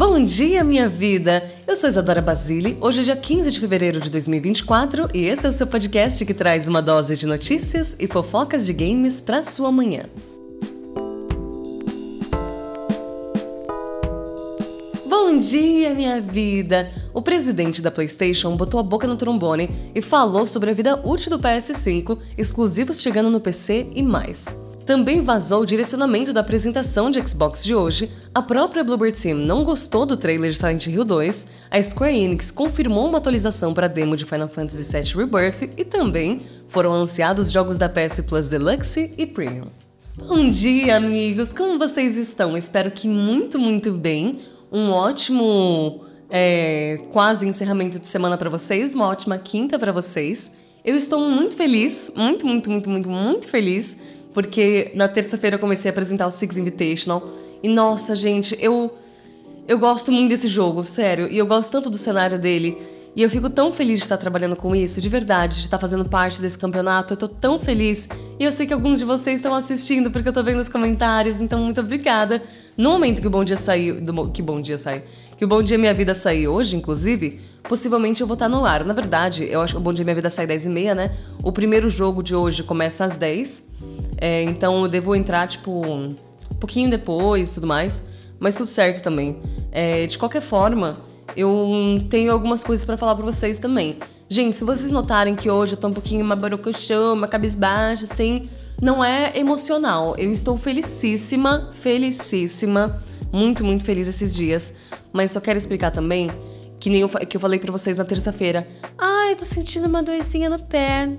Bom dia, minha vida! Eu sou Isadora Basile, hoje é dia 15 de fevereiro de 2024 e esse é o seu podcast que traz uma dose de notícias e fofocas de games para sua manhã. Bom dia, minha vida! O presidente da PlayStation botou a boca no trombone e falou sobre a vida útil do PS5, exclusivos chegando no PC e mais. Também vazou o direcionamento da apresentação de Xbox de hoje, a própria Bluebird Team não gostou do trailer de Silent Hill 2, a Square Enix confirmou uma atualização para a demo de Final Fantasy VII Rebirth e também foram anunciados jogos da PS Plus Deluxe e Premium. Bom dia, amigos! Como vocês estão? Espero que muito, muito bem. Um ótimo é, quase encerramento de semana para vocês, uma ótima quinta para vocês. Eu estou muito feliz, muito, muito, muito, muito, muito feliz porque na terça-feira eu comecei a apresentar o Six Invitational. E nossa, gente, eu eu gosto muito desse jogo, sério. E eu gosto tanto do cenário dele. E eu fico tão feliz de estar trabalhando com isso, de verdade, de estar fazendo parte desse campeonato. Eu tô tão feliz. E eu sei que alguns de vocês estão assistindo, porque eu tô vendo os comentários, então muito obrigada. No momento que o Bom Dia saiu. Do, que Bom Dia sai. Que o Bom Dia Minha Vida sair hoje, inclusive, possivelmente eu vou estar no ar. Na verdade, eu acho que o Bom Dia Minha Vida sai 10 e meia, né? O primeiro jogo de hoje começa às 10. É, então eu devo entrar, tipo, um pouquinho depois e tudo mais. Mas tudo certo também. É, de qualquer forma eu tenho algumas coisas para falar para vocês também. Gente, se vocês notarem que hoje eu tô um pouquinho uma barocochão, uma cabisbaixa, assim, não é emocional. Eu estou felicíssima, felicíssima, muito, muito feliz esses dias. Mas só quero explicar também que nem eu, que eu falei para vocês na terça-feira. Ah, eu tô sentindo uma doencinha no pé.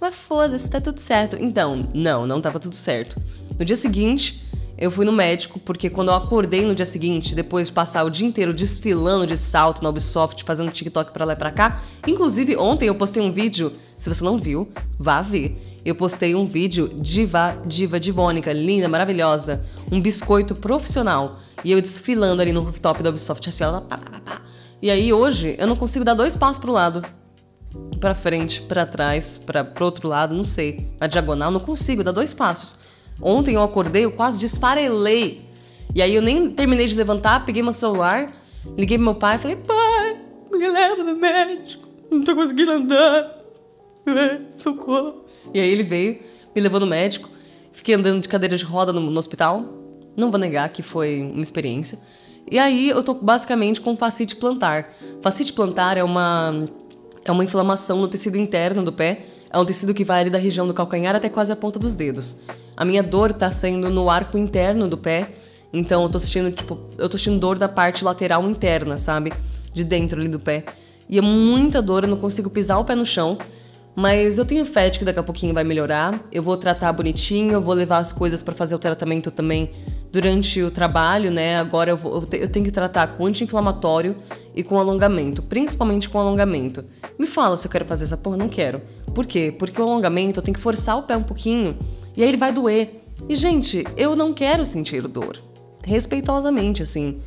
Mas foda-se, tá tudo certo. Então, não, não tava tudo certo. No dia seguinte, eu fui no médico porque quando eu acordei no dia seguinte, depois de passar o dia inteiro desfilando de salto na Ubisoft, fazendo TikTok para lá e pra cá, inclusive ontem eu postei um vídeo, se você não viu, vá ver. Eu postei um vídeo diva, diva divônica, linda, maravilhosa, um biscoito profissional, e eu desfilando ali no rooftop da Ubisoft assim, ó, pá, pá, pá. E aí hoje eu não consigo dar dois passos pro lado. Pra frente, para trás, para pro outro lado, não sei. Na diagonal, não consigo dar dois passos. Ontem eu acordei, eu quase disfarelei. E aí eu nem terminei de levantar, peguei meu celular, liguei pro meu pai e falei: pai, me leva no médico, não tô conseguindo andar. Socorro. E aí ele veio, me levou no médico, fiquei andando de cadeira de roda no, no hospital. Não vou negar que foi uma experiência. E aí eu tô basicamente com fascite plantar. Fascite plantar é uma é uma inflamação no tecido interno do pé. É um tecido que vai ali da região do calcanhar até quase a ponta dos dedos. A minha dor tá sendo no arco interno do pé, então eu tô sentindo, tipo, eu tô sentindo dor da parte lateral interna, sabe? De dentro ali do pé. E é muita dor, eu não consigo pisar o pé no chão. Mas eu tenho fé de que daqui a pouquinho vai melhorar. Eu vou tratar bonitinho, eu vou levar as coisas para fazer o tratamento também durante o trabalho, né? Agora eu, vou, eu, te, eu tenho que tratar com anti-inflamatório e com alongamento, principalmente com alongamento. Me fala se eu quero fazer essa porra, não quero. Por quê? Porque o alongamento eu tenho que forçar o pé um pouquinho e aí ele vai doer. E, gente, eu não quero sentir dor. Respeitosamente, assim.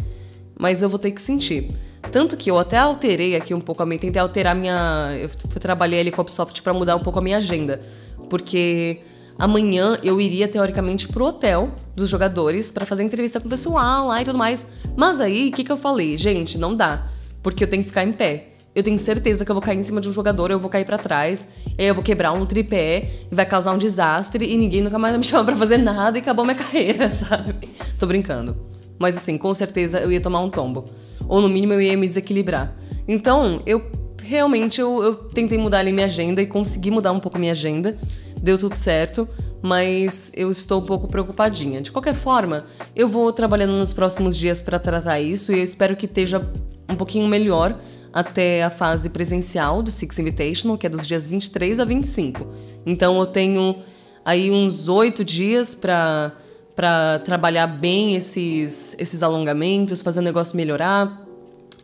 Mas eu vou ter que sentir. Tanto que eu até alterei aqui um pouco a minha. Tentei alterar minha. Eu trabalhei ali com a Ubisoft pra mudar um pouco a minha agenda. Porque amanhã eu iria, teoricamente, pro hotel dos jogadores para fazer entrevista com o pessoal lá e tudo mais. Mas aí, o que, que eu falei? Gente, não dá. Porque eu tenho que ficar em pé eu tenho certeza que eu vou cair em cima de um jogador, eu vou cair para trás, eu vou quebrar um tripé e vai causar um desastre e ninguém nunca mais me chama para fazer nada e acabou minha carreira, sabe? Tô brincando. Mas assim, com certeza eu ia tomar um tombo. Ou no mínimo eu ia me desequilibrar. Então, eu realmente eu, eu tentei mudar ali minha agenda e consegui mudar um pouco minha agenda. Deu tudo certo, mas eu estou um pouco preocupadinha. De qualquer forma, eu vou trabalhando nos próximos dias para tratar isso e eu espero que esteja um pouquinho melhor até a fase presencial do Six Invitational, que é dos dias 23 a 25. Então eu tenho aí uns oito dias para para trabalhar bem esses, esses alongamentos, fazer o negócio melhorar.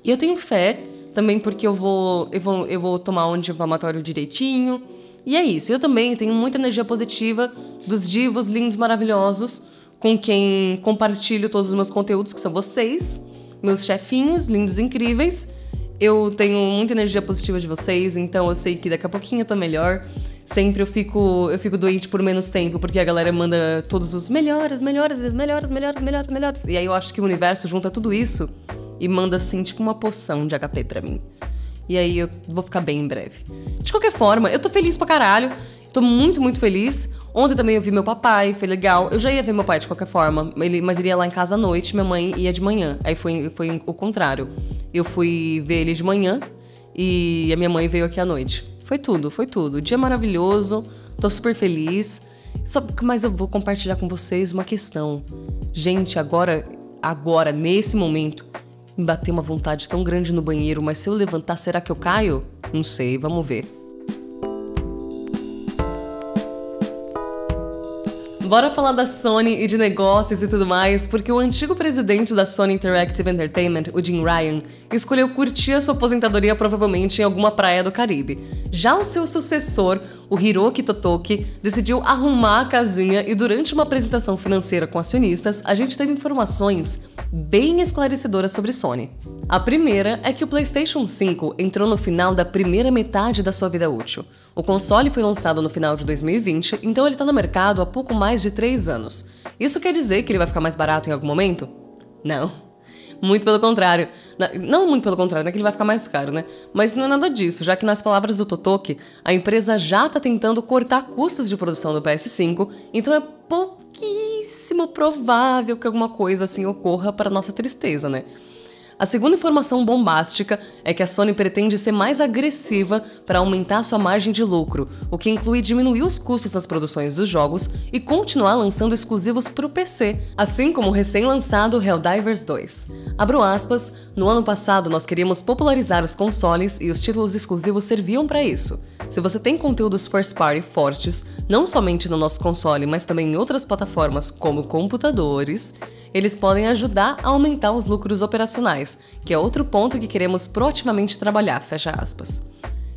E eu tenho fé também porque eu vou, eu vou, eu vou tomar um anti-inflamatório direitinho. E é isso. Eu também tenho muita energia positiva dos divos lindos, maravilhosos, com quem compartilho todos os meus conteúdos, que são vocês, meus chefinhos lindos, incríveis. Eu tenho muita energia positiva de vocês, então eu sei que daqui a pouquinho eu tô melhor. Sempre eu fico, eu fico doente por menos tempo, porque a galera manda todos os melhores, melhores, melhores, melhores, melhores, melhores. E aí eu acho que o universo junta tudo isso e manda assim, tipo, uma poção de HP pra mim. E aí eu vou ficar bem em breve. De qualquer forma, eu tô feliz pra caralho. Tô muito, muito feliz. Ontem também eu vi meu papai, foi legal. Eu já ia ver meu pai de qualquer forma, ele, mas ele ia lá em casa à noite, minha mãe ia de manhã. Aí foi, foi o contrário. Eu fui ver ele de manhã e a minha mãe veio aqui à noite. Foi tudo, foi tudo. Dia maravilhoso, tô super feliz. Só, mas eu vou compartilhar com vocês uma questão. Gente, agora, agora, nesse momento, me bateu uma vontade tão grande no banheiro, mas se eu levantar, será que eu caio? Não sei, vamos ver. Bora falar da Sony e de negócios e tudo mais, porque o antigo presidente da Sony Interactive Entertainment, o Jim Ryan, escolheu curtir a sua aposentadoria provavelmente em alguma praia do Caribe. Já o seu sucessor, o Hiroki Totoki, decidiu arrumar a casinha e durante uma apresentação financeira com acionistas, a gente teve informações bem esclarecedoras sobre Sony. A primeira é que o PlayStation 5 entrou no final da primeira metade da sua vida útil. O console foi lançado no final de 2020, então ele está no mercado há pouco mais de 3 anos. Isso quer dizer que ele vai ficar mais barato em algum momento? Não. Muito pelo contrário. Não muito pelo contrário, não é que ele vai ficar mais caro, né? Mas não é nada disso, já que nas palavras do Totoki, a empresa já está tentando cortar custos de produção do PS5, então é pouquíssimo provável que alguma coisa assim ocorra para nossa tristeza, né? A segunda informação bombástica é que a Sony pretende ser mais agressiva para aumentar sua margem de lucro, o que inclui diminuir os custos das produções dos jogos e continuar lançando exclusivos para o PC, assim como o recém-lançado Helldivers 2. Abro aspas, no ano passado nós queríamos popularizar os consoles e os títulos exclusivos serviam para isso. Se você tem conteúdos first party fortes, não somente no nosso console, mas também em outras plataformas como computadores, eles podem ajudar a aumentar os lucros operacionais, que é outro ponto que queremos proativamente trabalhar, fecha aspas.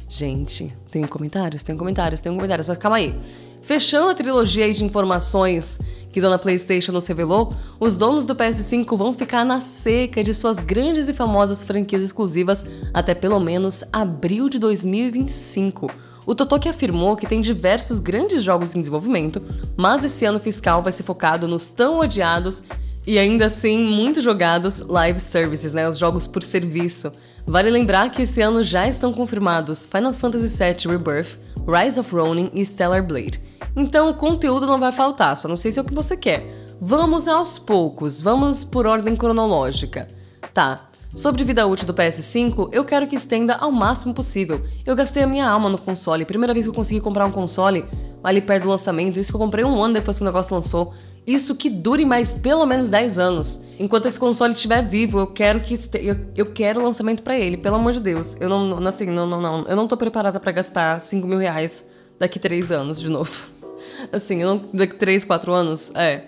Gente, tem comentários, tem comentários, tem comentários, mas calma aí. Fechando a trilogia de informações que Dona PlayStation nos revelou, os donos do PS5 vão ficar na seca de suas grandes e famosas franquias exclusivas até pelo menos abril de 2025. O Totoki afirmou que tem diversos grandes jogos em desenvolvimento, mas esse ano fiscal vai ser focado nos tão odiados e ainda assim muito jogados live services, né, os jogos por serviço. Vale lembrar que esse ano já estão confirmados Final Fantasy VII Rebirth, Rise of Ronin e Stellar Blade. Então o conteúdo não vai faltar, só não sei se é o que você quer. Vamos aos poucos, vamos por ordem cronológica. Tá, Sobre vida útil do PS5, eu quero que estenda ao máximo possível. Eu gastei a minha alma no console. Primeira vez que eu consegui comprar um console ali perto do lançamento, isso que eu comprei um ano depois que o negócio lançou. Isso que dure mais pelo menos 10 anos. Enquanto esse console estiver vivo, eu quero que eu, eu quero lançamento para ele, pelo amor de Deus. Eu não, assim, não, não, não. Eu não tô preparada para gastar 5 mil reais daqui 3 anos de novo. Assim, eu não, daqui 3, 4 anos. É.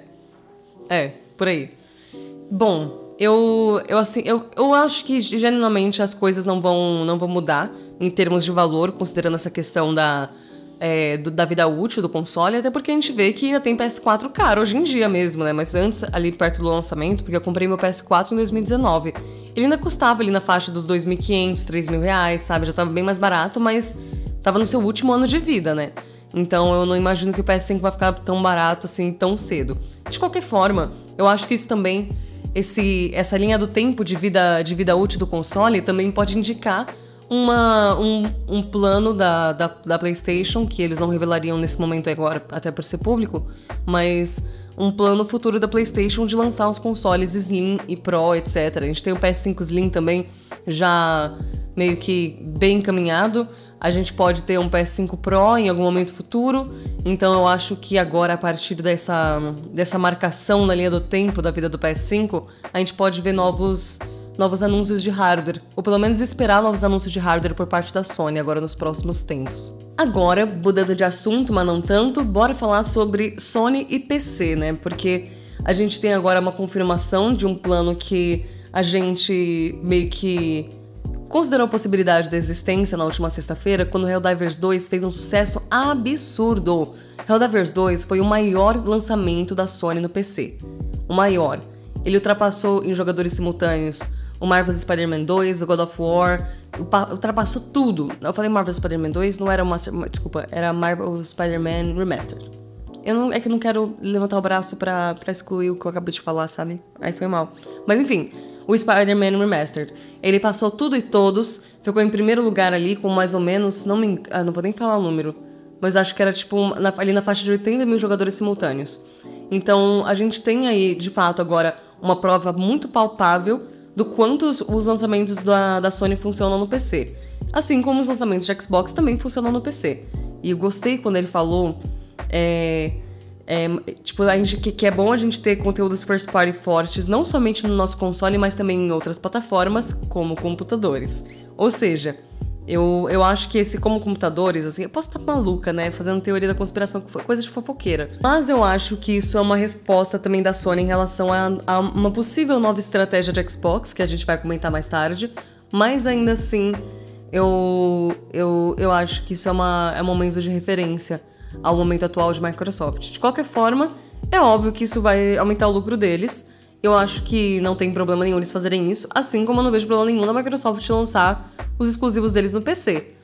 É, por aí. Bom, eu, eu assim, eu, eu acho que genuinamente as coisas não vão, não vão mudar em termos de valor, considerando essa questão da, é, do, da vida útil do console, até porque a gente vê que ainda tem PS4 caro hoje em dia mesmo, né? Mas antes, ali perto do lançamento, porque eu comprei meu PS4 em 2019, ele ainda custava ali na faixa dos 2.500, 3.000 reais, sabe? Já tava bem mais barato, mas tava no seu último ano de vida, né? Então eu não imagino que o PS5 vai ficar tão barato assim tão cedo. De qualquer forma, eu acho que isso também esse, essa linha do tempo de vida, de vida útil do console também pode indicar uma, um, um plano da, da, da, PlayStation, que eles não revelariam nesse momento agora, até por ser público, mas um plano futuro da PlayStation de lançar os consoles Slim e Pro, etc. A gente tem o PS5 Slim também já meio que bem encaminhado. A gente pode ter um PS5 Pro em algum momento futuro. Então eu acho que agora, a partir dessa, dessa marcação na linha do tempo da vida do PS5, a gente pode ver novos, novos anúncios de hardware. Ou pelo menos esperar novos anúncios de hardware por parte da Sony agora nos próximos tempos. Agora, mudando de assunto, mas não tanto, bora falar sobre Sony e PC, né? Porque a gente tem agora uma confirmação de um plano que a gente meio que considerou a possibilidade da existência na última sexta-feira quando Helldivers 2 fez um sucesso absurdo. Helldivers 2 foi o maior lançamento da Sony no PC. O maior. Ele ultrapassou em jogadores simultâneos o Marvel's Spider-Man 2, o God of War, ultrapassou tudo. Eu falei Marvel's Spider-Man 2, não era uma. Desculpa, era Marvel Spider-Man Remastered. Eu não, é que eu não quero levantar o braço pra, pra excluir o que eu acabei de falar, sabe? Aí foi mal. Mas enfim, o Spider-Man Remastered. Ele passou tudo e todos, ficou em primeiro lugar ali com mais ou menos, não me, ah, não vou nem falar o número, mas acho que era tipo na, ali na faixa de 80 mil jogadores simultâneos. Então a gente tem aí, de fato, agora uma prova muito palpável do quanto os, os lançamentos da, da Sony funcionam no PC. Assim como os lançamentos de Xbox também funcionam no PC. E eu gostei quando ele falou. É, é, tipo, a gente, que, que, é bom a gente ter conteúdos first party fortes, não somente no nosso console, mas também em outras plataformas, como computadores. Ou seja, eu, eu acho que esse como computadores, assim, eu posso estar maluca, né? Fazendo teoria da conspiração, coisa de fofoqueira. Mas eu acho que isso é uma resposta também da Sony em relação a, a uma possível nova estratégia de Xbox, que a gente vai comentar mais tarde. Mas ainda assim, eu, eu, eu acho que isso é, uma, é um momento de referência ao momento atual de Microsoft. De qualquer forma, é óbvio que isso vai aumentar o lucro deles. Eu acho que não tem problema nenhum eles fazerem isso, assim como eu não vejo problema nenhum na Microsoft lançar os exclusivos deles no PC.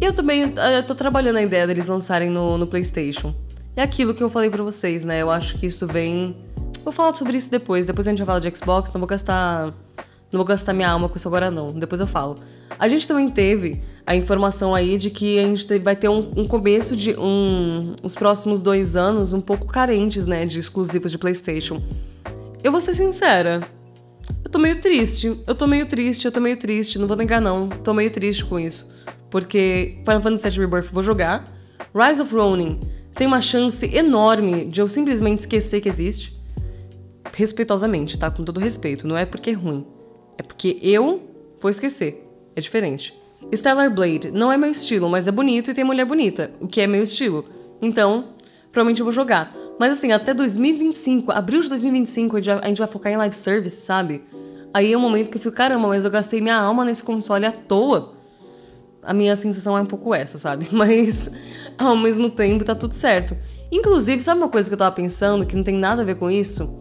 E eu também eu tô trabalhando a ideia deles lançarem no, no PlayStation. É aquilo que eu falei para vocês, né? Eu acho que isso vem. Vou falar sobre isso depois. Depois a gente vai falar de Xbox, não vou gastar. Não vou gastar minha alma com isso agora, não. Depois eu falo. A gente também teve a informação aí de que a gente vai ter um, um começo de um, os próximos dois anos um pouco carentes, né? De exclusivos de PlayStation. Eu vou ser sincera. Eu tô meio triste. Eu tô meio triste, eu tô meio triste. Não vou negar, não. Tô meio triste com isso. Porque Final Fantasy VII Rebirth eu vou jogar. Rise of Ronin tem uma chance enorme de eu simplesmente esquecer que existe. Respeitosamente, tá? Com todo respeito. Não é porque é ruim. É porque eu vou esquecer. É diferente. Stellar Blade não é meu estilo, mas é bonito e tem mulher bonita, o que é meu estilo. Então, provavelmente eu vou jogar. Mas assim, até 2025, abril de 2025, a gente vai focar em live service, sabe? Aí é um momento que eu fico, caramba, mas eu gastei minha alma nesse console à toa. A minha sensação é um pouco essa, sabe? Mas ao mesmo tempo tá tudo certo. Inclusive, sabe uma coisa que eu tava pensando que não tem nada a ver com isso?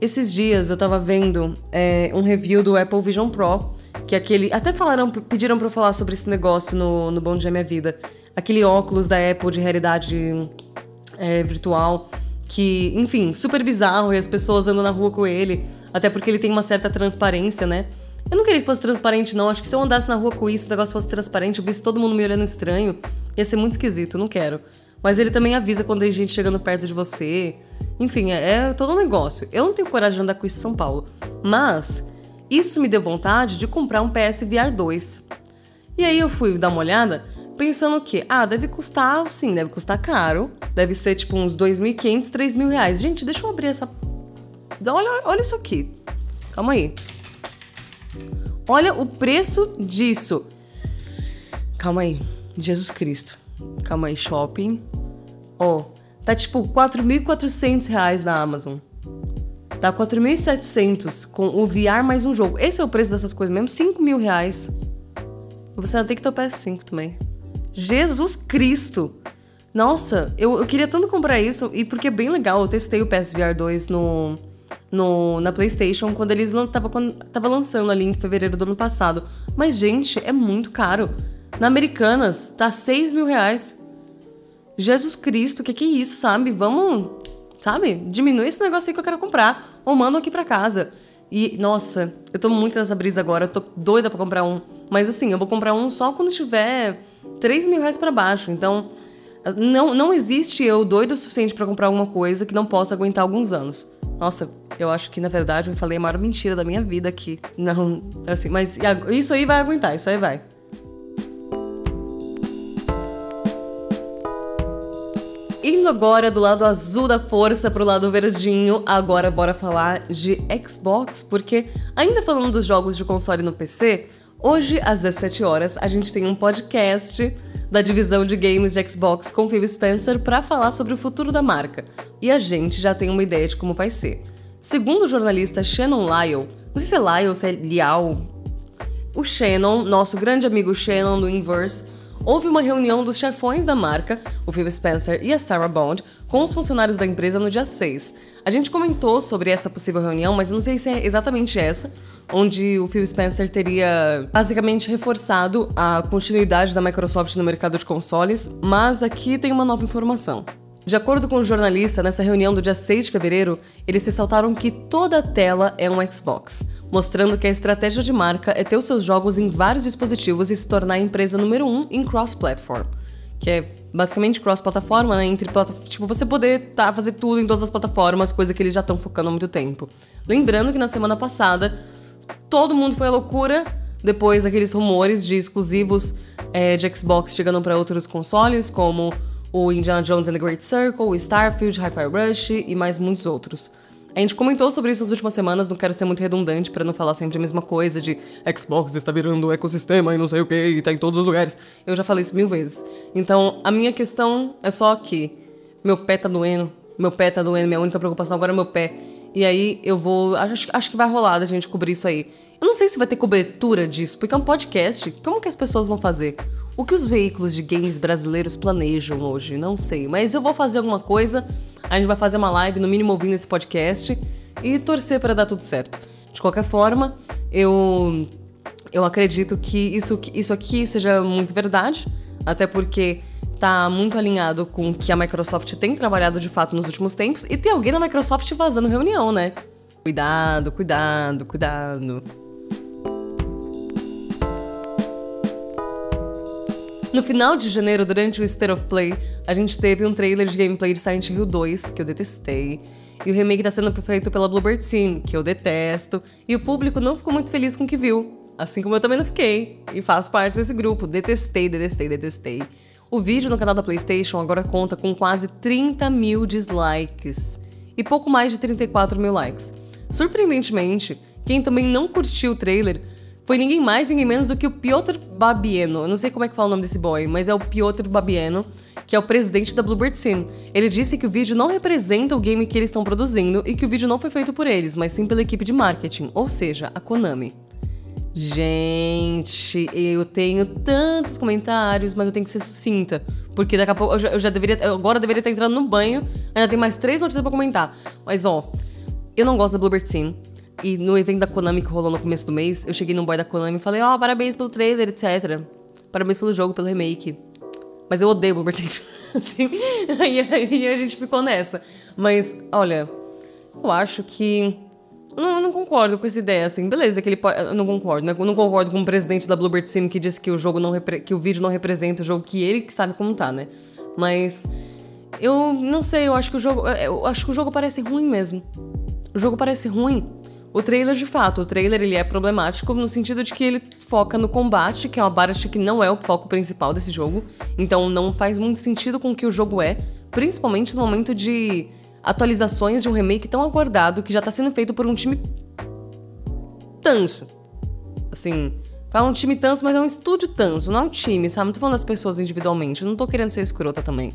Esses dias eu tava vendo é, um review do Apple Vision Pro, que é aquele. Até falaram, pediram pra eu falar sobre esse negócio no, no Bom Dia Minha Vida. Aquele óculos da Apple de realidade é, virtual que, enfim, super bizarro e as pessoas andam na rua com ele, até porque ele tem uma certa transparência, né? Eu não queria que fosse transparente, não. Acho que se eu andasse na rua com isso, o negócio fosse transparente, eu visse todo mundo me olhando estranho, ia ser muito esquisito, não quero. Mas ele também avisa quando tem gente chegando perto de você. Enfim, é, é todo um negócio. Eu não tenho coragem de andar com isso em São Paulo. Mas isso me deu vontade de comprar um PSVR 2. E aí eu fui dar uma olhada pensando que, ah, deve custar, sim, deve custar caro. Deve ser tipo uns 2.500, 3.000 reais. Gente, deixa eu abrir essa. Olha, olha isso aqui. Calma aí. Olha o preço disso. Calma aí. Jesus Cristo. Calma aí, shopping. Ó, oh, tá tipo 4.400 reais na Amazon. Tá 4.700 com o VR mais um jogo. Esse é o preço dessas coisas mesmo, 5 mil reais. Você vai ter que ter o PS5 também. Jesus Cristo! Nossa, eu, eu queria tanto comprar isso, e porque é bem legal, eu testei o PSVR 2 no, no, na PlayStation quando eles tava, quando, tava lançando ali em fevereiro do ano passado. Mas, gente, é muito caro. Na Americanas, tá 6 mil reais. Jesus Cristo, que que é isso, sabe? Vamos, sabe? Diminui esse negócio aí que eu quero comprar. Ou mando aqui pra casa. E, nossa, eu tô muito nessa brisa agora, eu tô doida pra comprar um. Mas assim, eu vou comprar um só quando tiver 3 mil reais pra baixo. Então, não, não existe eu doido o suficiente para comprar alguma coisa que não possa aguentar alguns anos. Nossa, eu acho que na verdade eu falei a maior mentira da minha vida aqui. Não, assim, mas isso aí vai aguentar, isso aí vai. Indo agora do lado azul da força pro lado verdinho, agora bora falar de Xbox, porque ainda falando dos jogos de console no PC, hoje às 17 horas a gente tem um podcast da divisão de games de Xbox com Phil Spencer para falar sobre o futuro da marca. E a gente já tem uma ideia de como vai ser. Segundo o jornalista Shannon Lyle, não sei se é Lyle ou se é Liao, o Shannon, nosso grande amigo Shannon do Inverse, houve uma reunião dos chefões da marca, o Phil Spencer e a Sarah Bond, com os funcionários da empresa no dia 6. A gente comentou sobre essa possível reunião, mas não sei se é exatamente essa, onde o Phil Spencer teria basicamente reforçado a continuidade da Microsoft no mercado de consoles, mas aqui tem uma nova informação. De acordo com o jornalista, nessa reunião do dia 6 de fevereiro, eles ressaltaram que toda a tela é um Xbox, mostrando que a estratégia de marca é ter os seus jogos em vários dispositivos e se tornar a empresa número um em cross-platform, que é basicamente cross-plataforma, né? Entre tipo, você poder tá, fazer tudo em todas as plataformas, coisa que eles já estão focando há muito tempo. Lembrando que na semana passada, todo mundo foi à loucura depois daqueles rumores de exclusivos é, de Xbox chegando para outros consoles, como o Indiana Jones and the Great Circle, o Starfield, Hi-Fi Rush e mais muitos outros. A gente comentou sobre isso nas últimas semanas, não quero ser muito redundante para não falar sempre a mesma coisa de Xbox está virando um ecossistema e não sei o que, e tá em todos os lugares. Eu já falei isso mil vezes. Então, a minha questão é só que meu pé tá doendo, meu pé tá doendo, minha única preocupação agora é meu pé. E aí eu vou. Acho, acho que vai rolar da gente cobrir isso aí. Eu não sei se vai ter cobertura disso, porque é um podcast. Como que as pessoas vão fazer? O que os veículos de games brasileiros planejam hoje? Não sei, mas eu vou fazer alguma coisa. A gente vai fazer uma live, no mínimo ouvindo esse podcast e torcer para dar tudo certo. De qualquer forma, eu eu acredito que isso, isso aqui seja muito verdade, até porque tá muito alinhado com o que a Microsoft tem trabalhado de fato nos últimos tempos e tem alguém da Microsoft vazando reunião, né? Cuidado, cuidado, cuidado. No final de janeiro, durante o State of Play, a gente teve um trailer de gameplay de Silent Hill 2, que eu detestei. E o remake está sendo feito pela Bluebird Team, que eu detesto. E o público não ficou muito feliz com o que viu. Assim como eu também não fiquei. E faço parte desse grupo. Detestei, detestei, detestei. O vídeo no canal da PlayStation agora conta com quase 30 mil dislikes e pouco mais de 34 mil likes. Surpreendentemente, quem também não curtiu o trailer foi ninguém mais, ninguém menos do que o Piotr Babieno. Eu não sei como é que fala o nome desse boy, mas é o Piotr Babieno, que é o presidente da Bluebird Sim. Ele disse que o vídeo não representa o game que eles estão produzindo e que o vídeo não foi feito por eles, mas sim pela equipe de marketing, ou seja, a Konami. Gente, eu tenho tantos comentários, mas eu tenho que ser sucinta. Porque daqui a pouco eu já, eu já deveria. Agora eu deveria estar entrando no banho. Ainda tem mais três notícias pra comentar. Mas ó, eu não gosto da Bluebird Sim. E no evento da Konami que rolou no começo do mês, eu cheguei no boy da Konami e falei, ó, oh, parabéns pelo trailer, etc. Parabéns pelo jogo, pelo remake. Mas eu odeio Bluebird Team. assim, e a gente ficou nessa. Mas, olha, eu acho que. Não, não concordo com essa ideia, assim. Beleza, que ele pode. Eu não concordo, né? Eu não concordo com o presidente da Bluebird Sim que disse que o jogo não repre... que o vídeo não representa o jogo que ele que sabe como tá, né? Mas. Eu não sei, eu acho que o jogo. Eu acho que o jogo parece ruim mesmo. O jogo parece ruim. O trailer, de fato, o trailer ele é problemático no sentido de que ele foca no combate, que é uma parte que não é o foco principal desse jogo. Então não faz muito sentido com o que o jogo é, principalmente no momento de atualizações de um remake tão aguardado que já tá sendo feito por um time tanso. Assim, fala um time tanso, mas é um estúdio tanso, não é um time, sabe? Não tô falando das pessoas individualmente, não tô querendo ser escrota também.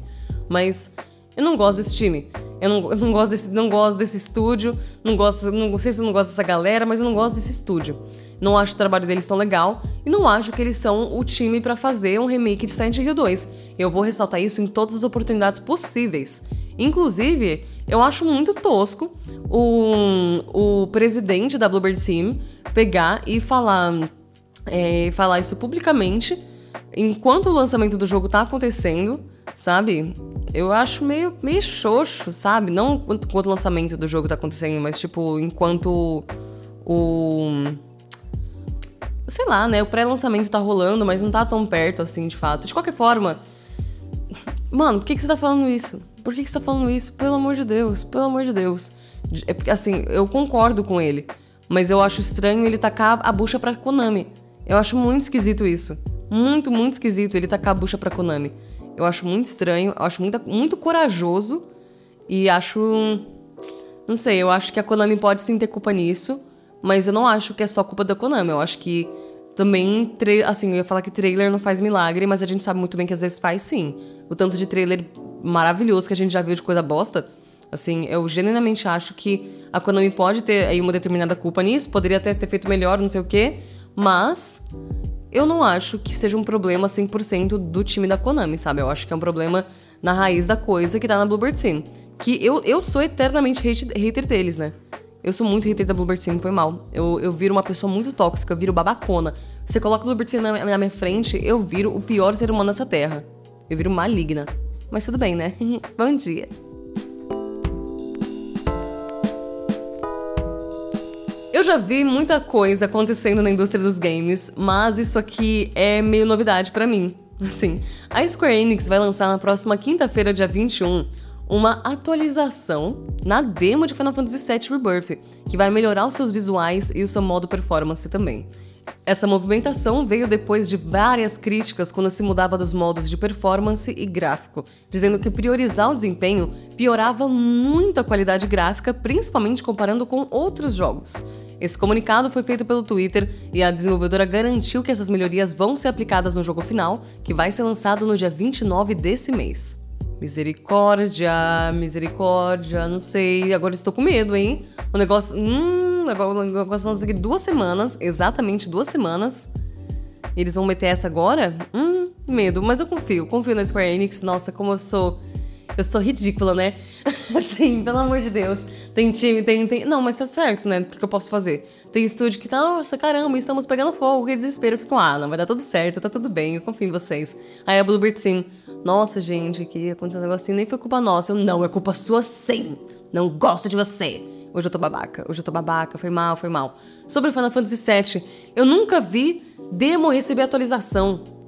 Mas eu não gosto desse time. Eu não, eu não, gosto, desse, não gosto desse estúdio, não gosto, não sei se eu não gosto dessa galera, mas eu não gosto desse estúdio. Não acho o trabalho deles tão legal e não acho que eles são o time para fazer um remake de Silent Hill 2. Eu vou ressaltar isso em todas as oportunidades possíveis. Inclusive, eu acho muito tosco o, o presidente da Bluebird Team pegar e falar, é, falar isso publicamente enquanto o lançamento do jogo tá acontecendo, sabe? eu acho meio, meio xoxo, sabe? Não enquanto, enquanto o lançamento do jogo tá acontecendo, mas tipo, enquanto o. Sei lá, né? O pré-lançamento tá rolando, mas não tá tão perto assim, de fato. De qualquer forma. Mano, por que, que você tá falando isso? Por que, que você tá falando isso? Pelo amor de Deus, pelo amor de Deus. É porque, assim, eu concordo com ele. Mas eu acho estranho ele tacar a bucha pra Konami. Eu acho muito esquisito isso. Muito, muito esquisito ele tacar a bucha pra Konami. Eu acho muito estranho, eu acho muito, muito corajoso e acho. Não sei, eu acho que a Konami pode sim ter culpa nisso, mas eu não acho que é só culpa da Konami. Eu acho que também, assim, eu ia falar que trailer não faz milagre, mas a gente sabe muito bem que às vezes faz sim. O tanto de trailer maravilhoso que a gente já viu de coisa bosta. Assim, eu genuinamente acho que a Konami pode ter aí uma determinada culpa nisso, poderia até ter feito melhor, não sei o quê, mas eu não acho que seja um problema 100% do time da Konami, sabe? Eu acho que é um problema na raiz da coisa que tá na Bluebird Team. Que eu, eu sou eternamente hate, hater deles, né? Eu sou muito hater da Bluebird Team, foi mal. Eu, eu viro uma pessoa muito tóxica, eu viro babacona. Você coloca a Bluebird Team na, na minha frente, eu viro o pior ser humano dessa terra. Eu viro maligna. mas tudo bem, né? Bom dia! Eu já vi muita coisa acontecendo na indústria dos games, mas isso aqui é meio novidade para mim. Assim, a Square Enix vai lançar na próxima quinta-feira, dia 21, uma atualização na demo de Final Fantasy VII Rebirth, que vai melhorar os seus visuais e o seu modo performance também. Essa movimentação veio depois de várias críticas quando se mudava dos modos de performance e gráfico, dizendo que priorizar o desempenho piorava muito a qualidade gráfica, principalmente comparando com outros jogos. Esse comunicado foi feito pelo Twitter e a desenvolvedora garantiu que essas melhorias vão ser aplicadas no jogo final, que vai ser lançado no dia 29 desse mês. Misericórdia, misericórdia, não sei. Agora estou com medo, hein? O negócio. Hum, o negócio lança daqui duas semanas, exatamente duas semanas. Eles vão meter essa agora? Hum, medo. Mas eu confio, confio na Square Enix. Nossa, como eu sou. Eu sou ridícula, né? assim, pelo amor de Deus. Tem time, tem, tem. Não, mas tá certo, né? O que, eu posso fazer? Tem estúdio que tá, nossa, caramba, estamos pegando fogo, que desespero. Fico, ah, não, vai dar tudo certo, tá tudo bem, eu confio em vocês. Aí a Bluebird sim, nossa, gente, aqui aconteceu um negocinho, nem foi culpa nossa. Eu, não, é culpa sua sim. Não gosto de você. Hoje eu tô babaca, hoje eu tô babaca, foi mal, foi mal. Sobre Final Fantasy VII, eu nunca vi demo receber atualização.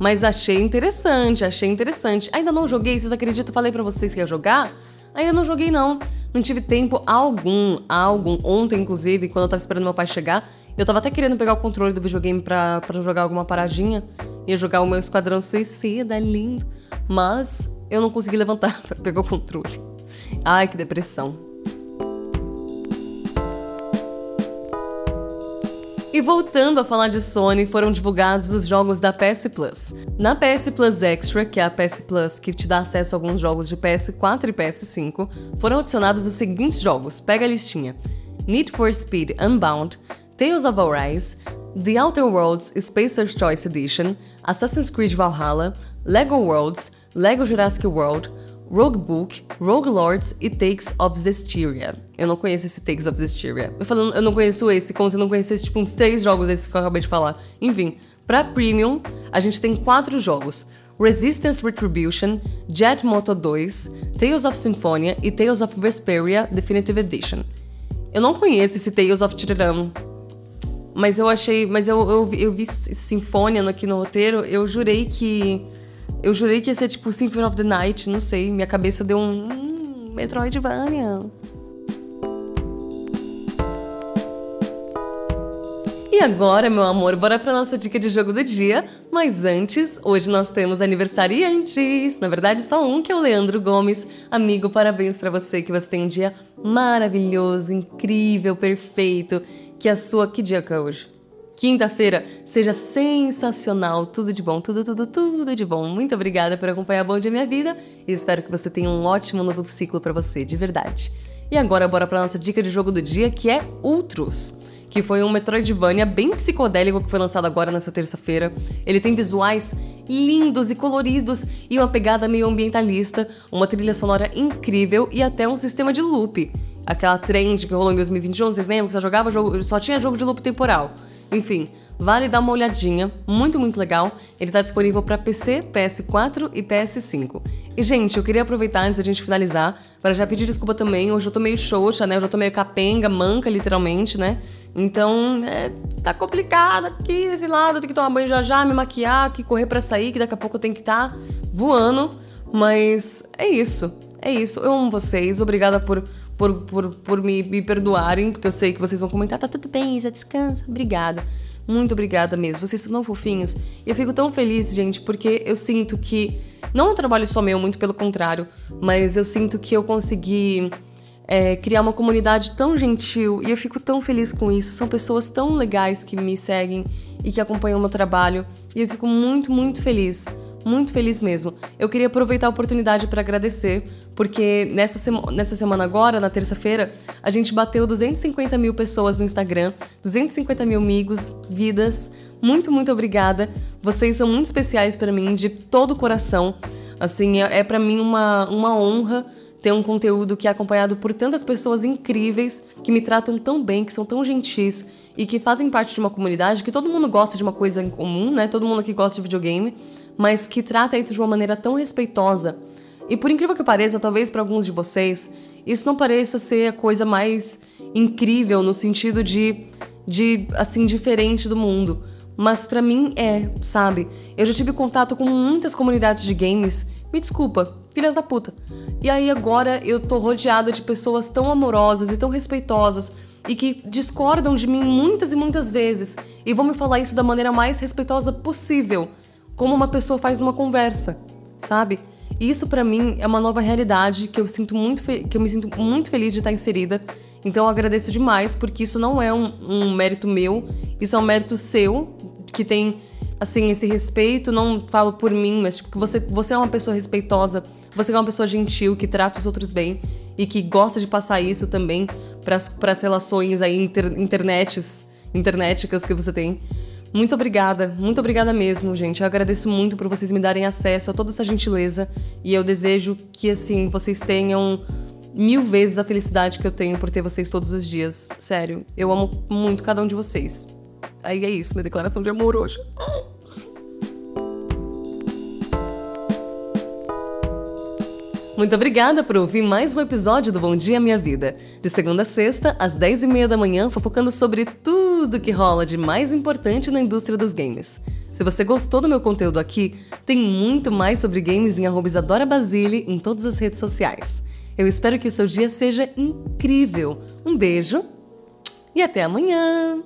Mas achei interessante, achei interessante. Ainda não joguei, vocês acreditam? Falei para vocês que ia jogar? Ainda não joguei não. Não tive tempo algum, algum. Ontem, inclusive, quando eu tava esperando meu pai chegar, eu tava até querendo pegar o controle do videogame pra, pra jogar alguma paradinha. Ia jogar o meu Esquadrão Suicida, lindo. Mas eu não consegui levantar pra pegar o controle. Ai, que depressão. E voltando a falar de Sony, foram divulgados os jogos da PS Plus. Na PS Plus Extra, que é a PS Plus que te dá acesso a alguns jogos de PS4 e PS5, foram adicionados os seguintes jogos. Pega a listinha: Need for Speed Unbound, Tales of Arise, The Outer Worlds Spacer's Choice Edition, Assassin's Creed Valhalla, Lego Worlds, Lego Jurassic World, Rogue Book, Rogue Lords e Takes of Zestiria. Eu não conheço esse Takes of Zestiria. Eu falando, eu não conheço esse, como se eu não conhecesse tipo uns três jogos esses que eu acabei de falar. Enfim, para Premium, a gente tem quatro jogos. Resistance Retribution, Jet Moto 2, Tales of Symphonia e Tales of Vesperia Definitive Edition. Eu não conheço esse Tales of Tiraram, mas eu achei. Mas eu, eu, eu vi Sinfonia aqui no roteiro, eu jurei que eu jurei que ia ser tipo Symphony of the Night, não sei. Minha cabeça deu um. Hum, Metroidvania. E agora, meu amor, bora pra nossa dica de jogo do dia. Mas antes, hoje nós temos aniversariantes. Na verdade, só um, que é o Leandro Gomes. Amigo, parabéns para você, que você tem um dia maravilhoso, incrível, perfeito. Que a sua. Que dia que é hoje? Quinta-feira seja sensacional. Tudo de bom, tudo, tudo, tudo de bom. Muito obrigada por acompanhar Bom Dia Minha Vida e espero que você tenha um ótimo novo ciclo para você, de verdade. E agora bora para nossa dica de jogo do dia, que é Ultros que foi um Metroidvania bem psicodélico que foi lançado agora nessa terça-feira. Ele tem visuais lindos e coloridos e uma pegada meio ambientalista, uma trilha sonora incrível e até um sistema de loop. Aquela trend que rolou em 2021, vocês lembram que só jogava jogo, só tinha jogo de loop temporal. Enfim, vale dar uma olhadinha, muito, muito legal. Ele está disponível para PC, PS4 e PS5. E, gente, eu queria aproveitar antes da gente finalizar para já pedir desculpa também. Hoje eu tô meio xoxa, né? Hoje eu tô meio capenga, manca, literalmente, né? Então, é, tá complicado aqui desse lado. Eu tenho que tomar banho já já, me maquiar, que correr para sair, que daqui a pouco eu tenho que estar tá voando. Mas é isso. É isso. Eu amo vocês. Obrigada por por, por, por me, me perdoarem, porque eu sei que vocês vão comentar, tá tudo bem, Isa, descansa, obrigada. Muito obrigada mesmo, vocês são tão fofinhos. E eu fico tão feliz, gente, porque eu sinto que. Não é um trabalho só meu, muito pelo contrário, mas eu sinto que eu consegui é, criar uma comunidade tão gentil e eu fico tão feliz com isso. São pessoas tão legais que me seguem e que acompanham o meu trabalho e eu fico muito, muito feliz muito feliz mesmo. Eu queria aproveitar a oportunidade para agradecer, porque nessa, sema nessa semana agora, na terça-feira, a gente bateu 250 mil pessoas no Instagram, 250 mil amigos, vidas. Muito, muito obrigada. Vocês são muito especiais para mim, de todo o coração. Assim, é, é para mim uma, uma honra ter um conteúdo que é acompanhado por tantas pessoas incríveis que me tratam tão bem, que são tão gentis e que fazem parte de uma comunidade que todo mundo gosta de uma coisa em comum, né? Todo mundo aqui gosta de videogame. Mas que trata isso de uma maneira tão respeitosa. E por incrível que pareça, talvez para alguns de vocês, isso não pareça ser a coisa mais incrível no sentido de, de assim, diferente do mundo. Mas para mim é, sabe? Eu já tive contato com muitas comunidades de games. Me desculpa, filhas da puta. E aí agora eu tô rodeada de pessoas tão amorosas e tão respeitosas e que discordam de mim muitas e muitas vezes e vão me falar isso da maneira mais respeitosa possível, como uma pessoa faz numa conversa, sabe? E isso para mim é uma nova realidade que eu sinto muito que eu me sinto muito feliz de estar inserida. Então eu agradeço demais porque isso não é um, um mérito meu, isso é um mérito seu que tem assim esse respeito. Não falo por mim, mas tipo você você é uma pessoa respeitosa, você é uma pessoa gentil que trata os outros bem e que gosta de passar isso também para as relações aí inter, internets, internéticas que você tem. Muito obrigada, muito obrigada mesmo, gente. Eu agradeço muito por vocês me darem acesso a toda essa gentileza e eu desejo que assim vocês tenham mil vezes a felicidade que eu tenho por ter vocês todos os dias. Sério, eu amo muito cada um de vocês. Aí é isso, minha declaração de amor hoje. Muito obrigada por ouvir mais um episódio do Bom Dia Minha Vida. De segunda a sexta, às 10h30 da manhã, fofocando sobre tudo que rola de mais importante na indústria dos games. Se você gostou do meu conteúdo aqui, tem muito mais sobre games em Isadora Basile em todas as redes sociais. Eu espero que o seu dia seja incrível. Um beijo e até amanhã!